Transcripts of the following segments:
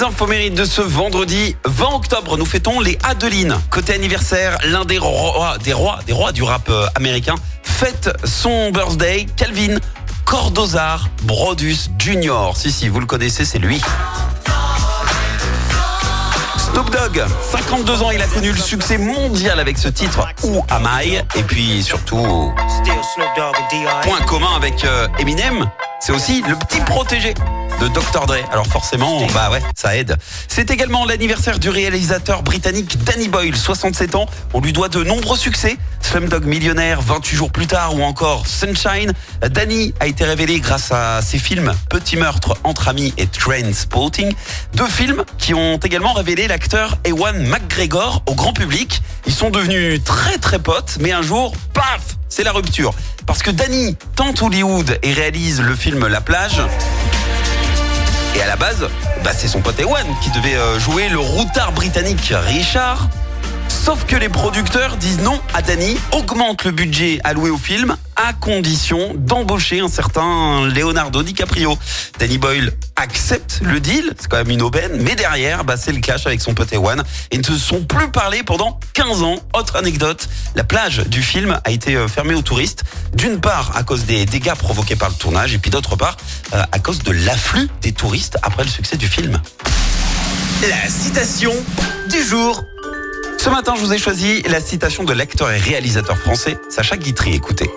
Les infos de ce vendredi 20 octobre, nous fêtons les Adeline. Côté anniversaire, l'un des rois, des rois, des rois du rap euh, américain fête son birthday. Calvin Cordozar Brodus Jr. Si, si, vous le connaissez, c'est lui. Snoop Dogg, 52 ans, il a connu le succès mondial avec ce titre Ou Am I? Et puis surtout, point commun avec euh, Eminem, c'est aussi le petit protégé de Dr. Dre. Alors forcément, bah ouais, ça aide. C'est également l'anniversaire du réalisateur britannique Danny Boyle, 67 ans. On lui doit de nombreux succès. Slumdog Millionnaire, 28 jours plus tard ou encore Sunshine. Danny a été révélé grâce à ses films Petit meurtre entre amis et Train Spotting. Deux films qui ont également révélé l'acteur Ewan McGregor au grand public. Ils sont devenus très très potes, mais un jour, paf, c'est la rupture. Parce que Danny tente Hollywood et réalise le film La plage. Et à la base, bah, c'est son pote Ewan qui devait euh, jouer le routard britannique Richard. Sauf que les producteurs disent non à Danny, augmente le budget alloué au film à condition d'embaucher un certain Leonardo DiCaprio. Danny Boyle accepte le deal, c'est quand même une aubaine, mais derrière, bah, c'est le clash avec son pote Ewan et ne se sont plus parlé pendant 15 ans. Autre anecdote, la plage du film a été euh, fermée aux touristes, d'une part à cause des dégâts provoqués par le tournage et puis d'autre part euh, à cause de l'afflux des touristes après le succès du film. La citation du jour. Ce matin, je vous ai choisi la citation de l'acteur et réalisateur français Sacha Guitry. Écoutez.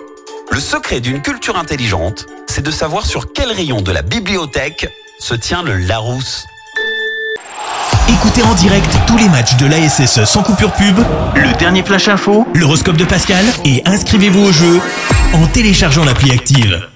Le secret d'une culture intelligente, c'est de savoir sur quel rayon de la bibliothèque se tient le Larousse. Écoutez en direct tous les matchs de l'ASSE sans coupure pub, le dernier flash info, l'horoscope de Pascal et inscrivez-vous au jeu en téléchargeant l'appli active.